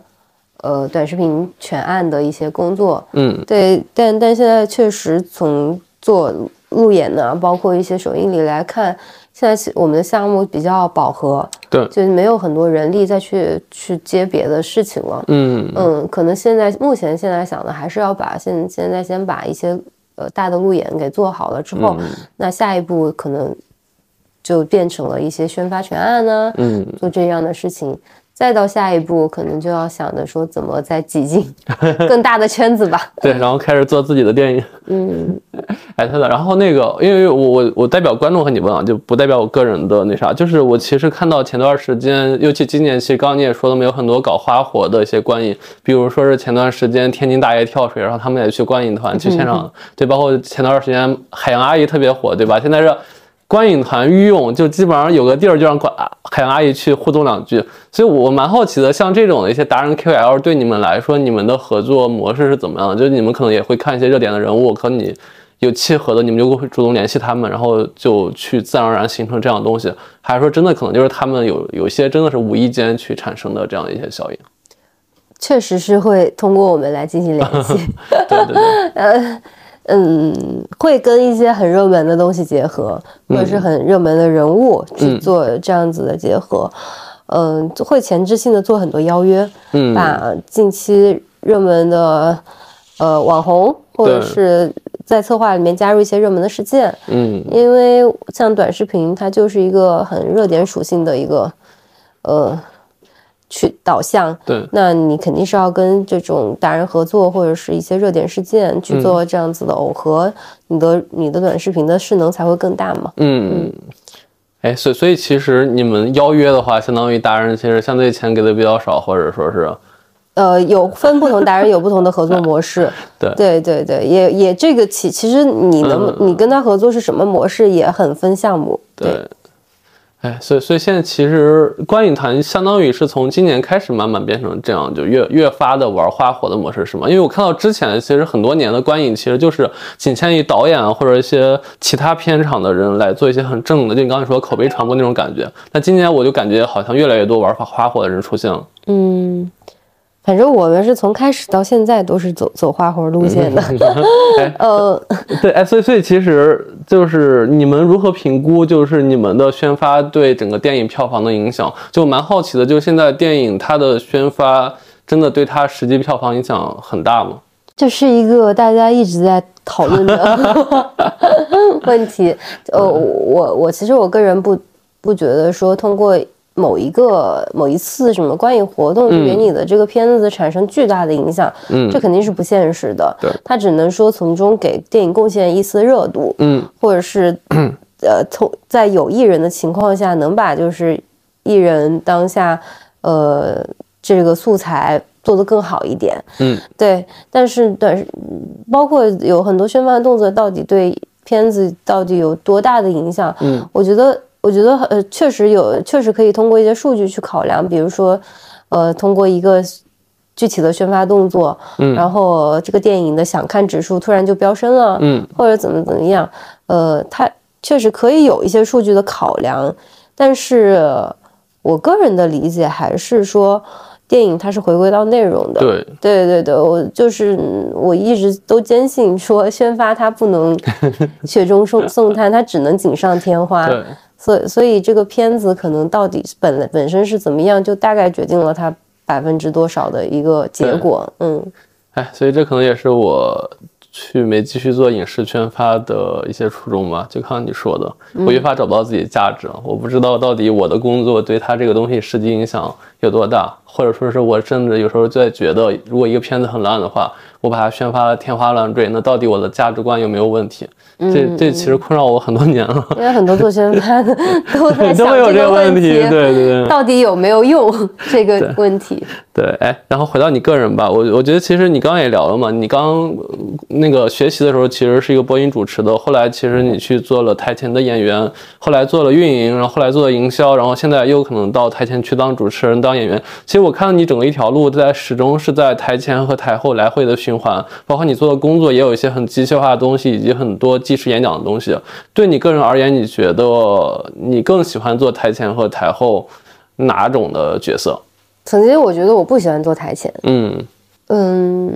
呃短视频全案的一些工作，嗯。对，但但现在确实从做路演呢，包括一些首映礼来看，现在其我们的项目比较饱和，对就是没有很多人力再去去接别的事情了。嗯。嗯，可能现在目前现在想的还是要把现现在先把一些呃大的路演给做好了之后，嗯。那下一步可能就变成了一些宣发全案呢，嗯，做这样的事情。再到下一步，可能就要想着说怎么再挤进 更大的圈子吧。对，然后开始做自己的电影。嗯，哎，对的，然后那个，因为我我我代表观众和你问啊，就不代表我个人的那啥，就是我其实看到前段时间，尤其今年，其实刚刚你也说了，没有很多搞花火的一些观影，比如说是前段时间天津大爷跳水，然后他们也去观影团去现场，对，包括前段时间海洋阿姨特别火，对吧？现在是观影团御用，就基本上有个地儿就让管海洋阿姨去互动两句，所以我蛮好奇的，像这种的一些达人 KOL 对你们来说，你们的合作模式是怎么样的？就是你们可能也会看一些热点的人物，和你有契合的，你们就会主动联系他们，然后就去自然而然形成这样的东西，还是说真的可能就是他们有有一些真的是无意间去产生的这样一些效应？确实是会通过我们来进行联系。对 对对，嗯，会跟一些很热门的东西结合，或者是很热门的人物去做这样子的结合。嗯，会前置性的做很多邀约，嗯。把近期热门的呃网红，或者是在策划里面加入一些热门的事件，嗯。因为像短视频，它就是一个很热点属性的一个呃去导向。对，那你肯定是要跟这种达人合作，或者是一些热点事件去做这样子的耦合，你的你的短视频的势能才会更大嘛。嗯。哎，所以所以其实你们邀约的话，相当于达人其实相对钱给的比较少，或者说是呃，有分不同达人有不同的合作模式，对。对对对，也也这个其其实你能、嗯。你跟他合作是什么模式也很分项目，对，哎，所以所以现在其实观影团相当于是从今年开始慢慢变成这样，就越越发的玩花火的模式，是吗？因为我看到之前其实很多年的观影其实就是仅限于导演啊或者一些其他片场的人来做一些很正的，就你刚才说口碑传播那种感觉。那今年我就感觉好像越来越多玩花花火的人出现了。嗯，反正我们是从开始到现在都是走走花活路线的，呃，对，哎，所以所以其实就是你们如何评估，就是你们的宣发对整个电影票房的影响？就蛮好奇的，就是现在电影它的宣发真的对它实际票房影响很大吗？这是一个大家一直在讨论的 问题。呃，我我其实我个人不不觉得说通过某一个某一次什么观影活动对于你的这个片子产生巨大的影响，嗯这肯定是不现实的。对，它只能说从中给电影贡献一丝热度，嗯或者是 呃，从在有艺人的情况下，能把就是艺人当下呃这个素材做得更好一点。嗯，对。但是短视，包括有很多宣发的动作，到底对片子到底有多大的影响？嗯，我觉得，我觉得呃，确实有，确实可以通过一些数据去考量，比如说，呃，通过一个具体的宣发动作，嗯。然后这个电影的想看指数突然就飙升了，嗯。或者怎么怎么样，呃，它确实可以有一些数据的考量，但是我个人的理解还是说，电影它是回归到内容的，对，对对对，我就是嗯我一直都坚信说，宣发它不能雪中送送炭，它只能锦上添花。对，所以所以这个片子可能到底本本身是怎么样，就大概决定了它百分之多少的一个结果。嗯哎，所以这可能也是我去没继续做影视圈发的一些初衷吧。就刚你说的，我越发找不到自己的价值了。我不知道到底我的工作对他这个东西实际影响有多大，或者说是我甚至有时候就在觉得，如果一个片子很烂的话，我把它宣发的天花乱坠，那到底我的价值观有没有问题？这这其实困扰我很多年了，因为很多做宣 发的 都在想会有这个个问题。对对对。到底有没有用 这个问题？对，哎，然后回到你个人吧，我我觉得其实你刚刚也聊了嘛，你刚呃那个学习的时候其实是一个播音主持的，后来其实你去做了台前的演员，后来做了运营，然后后来做了营销，然后现在又可能到台前去当主持人、当演员。其实我看到你整个一条路在始终是在台前和台后来回的循环，包括你做的工作也有一些很机械化的东西，以及很多即时演讲的东西。对你个人而言，你觉得你更喜欢做台前和台后哪种的角色？曾经我觉得我不喜欢做台前，嗯嗯，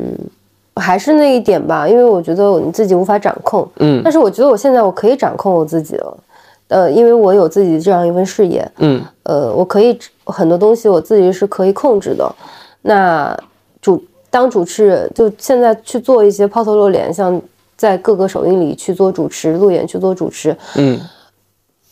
还是那一点吧，因为我觉得你自己无法掌控。嗯但是我觉得我现在我可以掌控我自己了，呃，因为我有自己这样一份事业，嗯呃，我可以很多东西我自己是可以控制的。那主当主持人，就现在去做一些抛头露脸，像在各个首映里去做主持、路演去做主持，嗯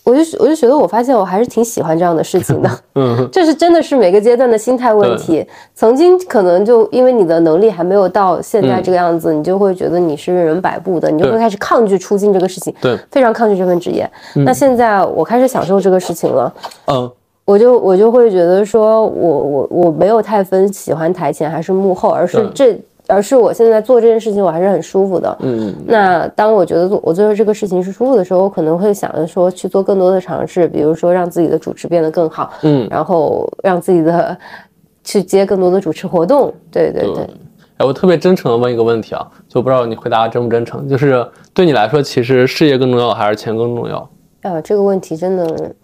我就我就觉得我发现我还是挺喜欢这样的事情的。嗯这是真的是每个阶段的心态问题。曾经可能就因为你的能力还没有到现在这个样子，你就会觉得你是任人摆布的，你就会开始抗拒出镜这个事情，对，非常抗拒这份职业。那现在我开始享受这个事情了。嗯我就我就会觉得说我我我没有太分喜欢台前还是幕后，而是这而是我现在做这件事情我还是很舒服的。嗯那当我觉得做我做这个事情是舒服的时候，我可能会想着说去做更多的尝试，比如说让自己的主持变得更好，嗯，然后让自己的去接更多的主持活动。对对对，哎，我特别真诚的问一个问题啊，就不知道你回答真不真诚，就是对你来说，其实事业更重要还是钱更重要？啊，这个问题真的，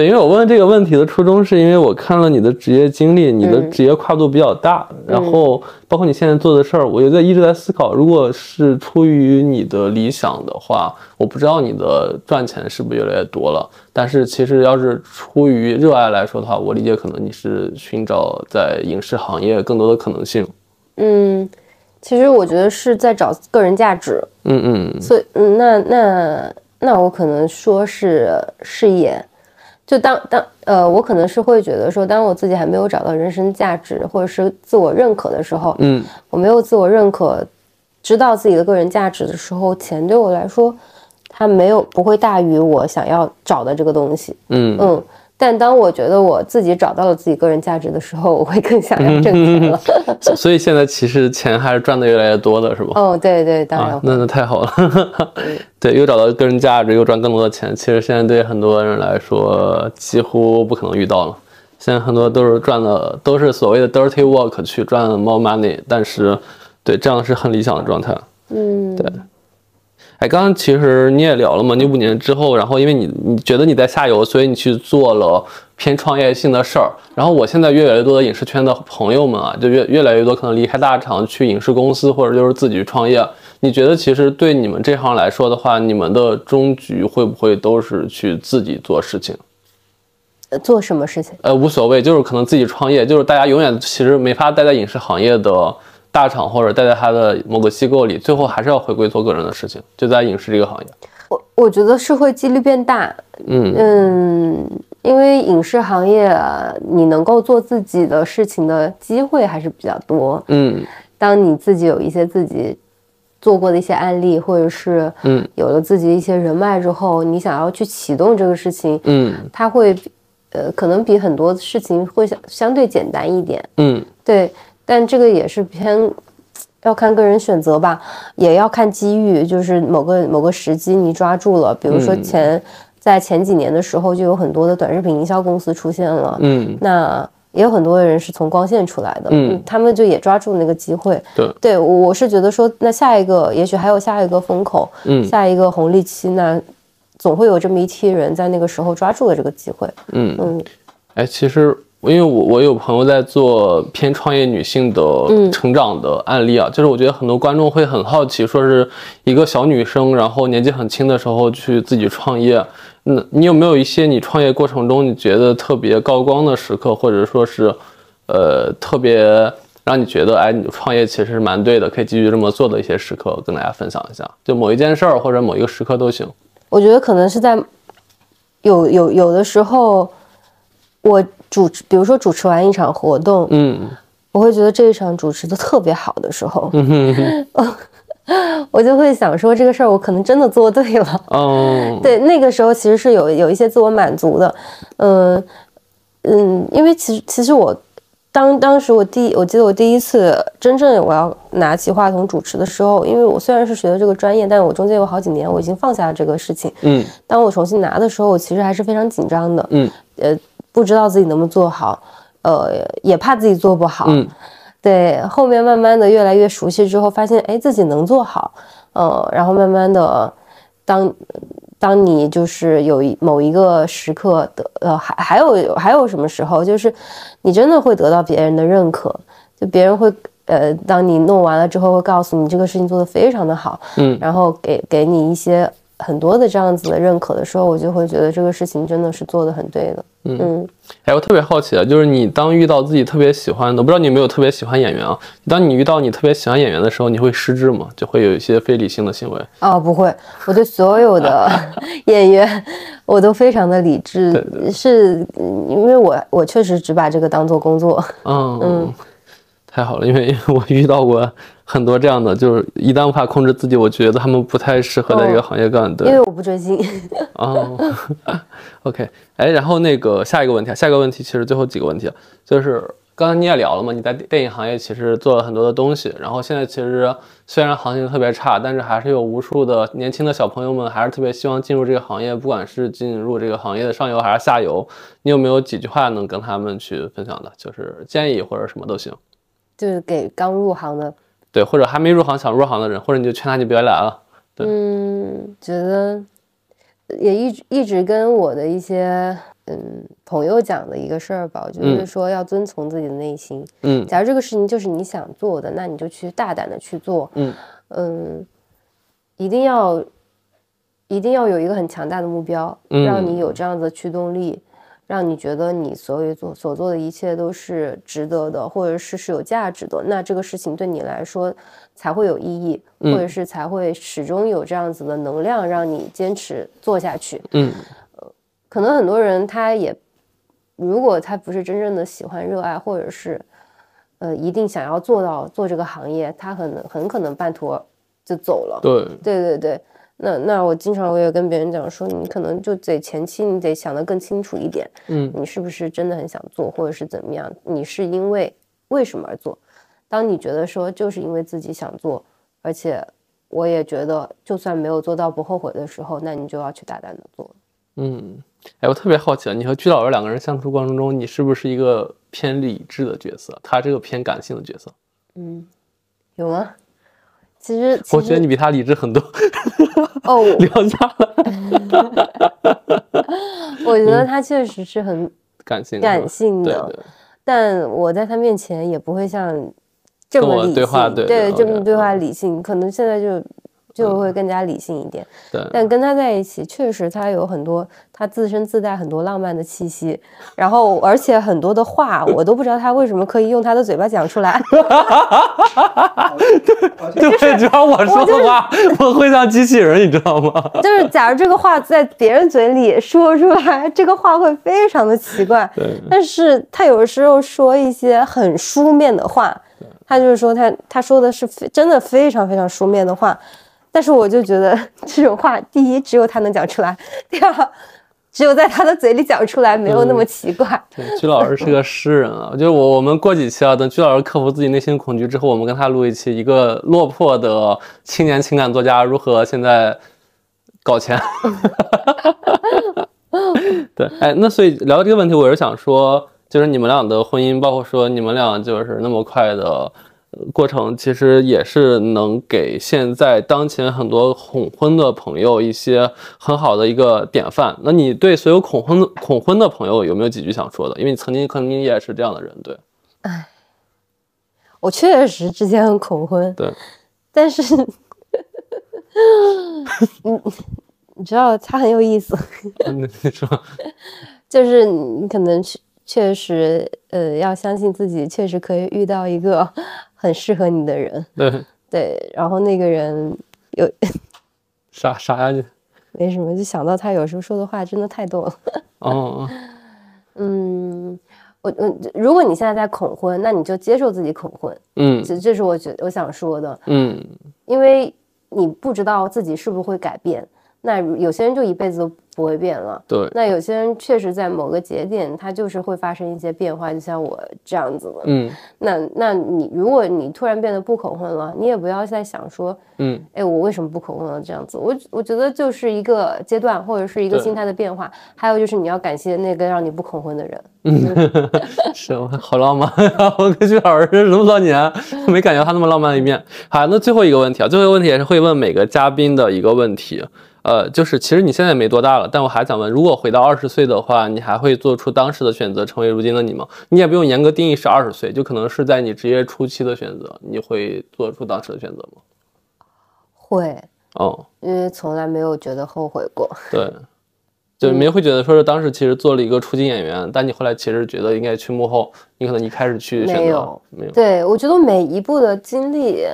对，因为我问这个问题的初衷，是因为我看了你的职业经历，你的嗯职业跨度比较大，然后包括你现在做的事儿，我就在一直在思考，如果是出于你的理想的话，我不知道你的赚钱是不是越来越多了，但是其实要是出于热爱来说的话，我理解可能你是寻找在影视行业更多的可能性。嗯，其实我觉得是在找个人价值，嗯嗯所以嗯，那那那我可能说是事业。就当当呃，我可能是会觉得说，当我自己还没有找到人生价值或者是自我认可的时候，嗯我没有自我认可，知道自己的个人价值的时候，钱对我来说，它没有不会大于我想要找的这个东西。嗯嗯，但当我觉得我自己找到了自己个人价值的时候，我会更想要挣钱了。所所以现在其实钱还是赚的越来越多的，是吧？哦，对对，当然啊，那那太好了，对，又找到个人价值，又赚更多的钱。其实现在对很多人来说，几乎不可能遇到了。现在很多都是赚的，都是所谓的 dirty work 去赚 more money，但是，对，这样是很理想的状态。嗯，对哎，刚刚其实你也聊了嘛，你五年之后，然后因为你你觉得你在下游，所以你去做了偏创业性的事儿。然后我现在越来越多的影视圈的朋友们啊，就越越来越多可能离开大厂去影视公司，或者就是自己去创业。你觉得其实对你们这行来说的话，你们的终局会不会都是去自己做事情？呃做什么事情？呃，无所谓，就是可能自己创业，就是大家永远其实没法待在影视行业的大厂或者待在他的某个机构里，最后还是要回归做个人的事情，就在影视这个行业。我我觉得是会几率变大。嗯嗯，因为影视行业啊你能够做自己的事情的机会还是比较多。嗯当你自己有一些自己做过的一些案例，或者是嗯有了自己一些人脉之后，你想要去启动这个事情，嗯它会呃可能比很多事情会相相对简单一点。嗯对，但这个也是偏要看个人选择吧，也要看机遇，就是某个某个时机你抓住了，比如说前在前几年的时候，就有很多的短视频营销公司出现了，嗯，那也有很多人是从光线出来的，嗯。他们就也抓住那个机会，对，对我我是觉得说，那下一个也许还有下一个风口，嗯。下一个红利期，那总会有这么一批人在那个时候抓住了这个机会，嗯。嗯。哎，其实因为我我有朋友在做偏创业女性的嗯成长的案例啊，就是我觉得很多观众会很好奇，说是一个小女生，然后年纪很轻的时候去自己创业，那你有没有一些你创业过程中你觉得特别高光的时刻，或者说是呃特别让你觉得哎你创业其实是蛮对的，可以继续这么做的一些时刻，跟大家分享一下，就某一件事儿或者某一个时刻都行。我觉得可能是在有有有的时候，我主持，比如说主持完一场活动，嗯我会觉得这一场主持的特别好的时候，嗯哼哼 我就会想说这个事儿我可能真的做对了。嗯 对，那个时候其实是有有一些自我满足的，嗯嗯，因为其实其实我当当时我第我记得我第一次真正我要拿起话筒主持的时候，因为我虽然是学的这个专业，但我中间有好几年我已经放下了这个事情。嗯当我重新拿的时候，我其实还是非常紧张的，嗯呃，不知道自己能不能做好，呃，也怕自己做不好，嗯。对，后面慢慢的越来越熟悉之后，发现哎自己能做好，呃，然后慢慢的，当当你就是有一某一个时刻的，呃，还还有还有什么时候，就是你真的会得到别人的认可，就别人会呃，当你弄完了之后，会告诉你这个事情做得非常的好，嗯。然后给给你一些很多的这样子的认可的时候，我就会觉得这个事情真的是做的很对的，嗯哎，我特别好奇啊，就是你当遇到自己特别喜欢的，我不知道你有没有特别喜欢演员啊？当你遇到你特别喜欢演员的时候，你会失智吗？就会有一些非理性的行为？哦，不会，我对所有的 演员我都非常的理智，对是嗯因为我我确实只把这个当做工作。嗯嗯，太好了，因为因 为我遇到过很多这样的，就是一旦无法控制自己，我觉得他们不太适合在这个行业干。对因为，我不追星，哦，OK，哎，然后那个下一个问题啊，下一个问题其实最后几个问题啊，就是刚才你也聊了嘛，你在电影行业其实做了很多的东西，然后现在其实虽然行情特别差，但是还是有无数的年轻的小朋友们还是特别希望进入这个行业，不管是进入这个行业的上游还是下游，你有没有几句话能跟他们去分享的？就是建议或者什么都行，就是给刚入行的，对，或者还没入行想入行的人，或者你就劝他你别来了，对嗯，觉得也一直一直跟我的一些嗯朋友讲的一个事儿吧，我觉得嗯是说要遵从自己的内心。嗯假如这个事情就是你想做的，那你就去大胆的去做。嗯嗯，一定要一定要有一个很强大的目标，嗯让你有这样子的驱动力，让你觉得你所有做所做的一切都是值得的，或者是是有价值的，那这个事情对你来说才会有意义，嗯或者是才会始终有这样子的能量让你坚持做下去。嗯可能很多人他也，如果他不是真正的喜欢、热爱，或者是呃一定想要做到做这个行业，他可能很可能半途就走了。对，对对对，那那我经常我也跟别人讲说，你可能就得前期你得想得更清楚一点，嗯你是不是真的很想做，或者是怎么样？你是因为为什么而做？当你觉得说就是因为自己想做，而且我也觉得就算没有做到不后悔的时候，那你就要去大胆的做。嗯，哎，我特别好奇啊，你和居老师两个人相处过程中，你是不是一个偏理智的角色？他这个偏感性的角色？嗯，有吗？其实，我觉得你比他理智很多。哦，我 聊下了，我觉得他确实是很感性，感性的，对，但我在他面前也不会像这么理性，对话对对这么对话理性，可能现在就就会更加理性一点。对但跟他在一起，确实他有很多，他自身自带很多浪漫的气息，然后而且很多的话，我都不知道他为什么可以用他的嘴巴讲出来。对，主要我说的话，我会像机器人，你知道吗？就是假如这个话在别人嘴里说出来，这个话会非常的奇怪。对，但是他有时候说一些很书面的话，他就是说他他说的是非真的非常非常书面的话，但是我就觉得 这种话，第一只有他能讲出来，第二只有在他的嘴里讲出来，没有那么奇怪。对，鞠老师是个诗人啊，就是我我们过几期啊，等鞠老师克服自己内心恐惧之后，我们跟他录一期，一个落魄的青年情感作家如何现在搞钱。对，哎，那所以聊到这个问题，我是想说，就是你们俩的婚姻，包括说你们俩就是那么快的。过程其实也是能给现在当前很多恐婚的朋友一些很好的一个典范。那你对所有恐婚恐婚的朋友有没有几句想说的？因为你曾经可能你也是这样的人，对。哎，我确实之前很恐婚，对。但是，你你知道他很有意思。你说，就是你可能确确实呃要相信自己，确实可以遇到一个。很适合你的人，对对，然后那个人有 啥啥呀？你没什么，就想到他有时候说的话真的太逗了。哦，嗯，我我如果你现在在恐婚，那你就接受自己恐婚。嗯，这这是我觉我想说的。嗯，因为你不知道自己是不是会改变，那有些人就一辈子都。不会变了。对，那有些人确实在某个节点，他就是会发生一些变化，就像我这样子的。嗯，那那你如果你突然变得不恐婚了，你也不要再想说，嗯，哎，我为什么不恐婚了？这样子，我我觉得就是一个阶段或者是一个心态的变化。还有就是你要感谢那个让你不恐婚的人。嗯，是，好浪漫。我跟徐老师认识这么多年，没感觉他那么浪漫的一面。好，那最后一个问题啊，最后一个问题也是会问每个嘉宾的一个问题。呃，就是其实你现在没多大了，但我还想问，如果回到二十岁的话，你还会做出当时的选择，成为如今的你吗？你也不用严格定义是二十岁，就可能是在你职业初期的选择，你会做出当时的选择吗？会，哦，因为从来没有觉得后悔过。对，就没会觉得说是当时其实做了一个初级演员，但你后来其实觉得应该去幕后，你可能一开始去选择没有，没有。对我觉得每一步的经历。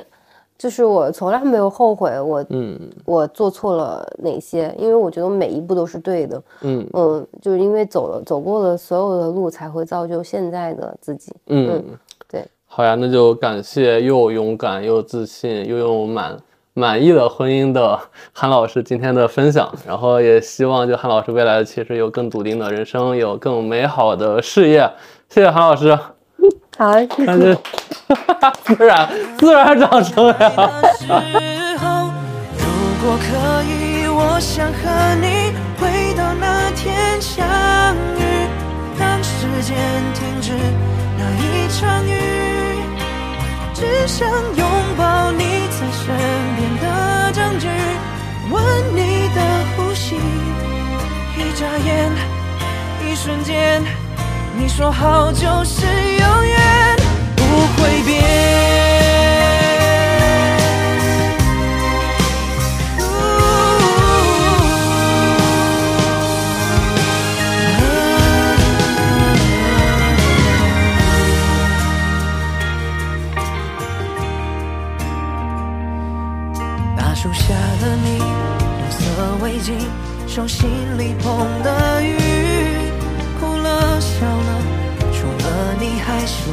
就是我从来没有后悔，我嗯，我做错了哪些，因为我觉得每一步都是对的，嗯。嗯，就是因为走了走过了所有的路，才会造就现在的自己，嗯，对，好呀，那就感谢又勇敢又自信又有满满意的婚姻的韩老师今天的分享，然后也希望就韩老师未来其实有更笃定的人生，有更美好的事业，谢谢韩老师。好，那就 自然自然掌声呀！如果可以，我想和你回到那天相遇，让时间停止那一场雨，只想拥抱你在身边的证据，闻你的呼吸，一眨眼，一瞬间。你说好就是永远不会变。大树下的你，红色围巾，手心里捧的雨。笑了，除了你还是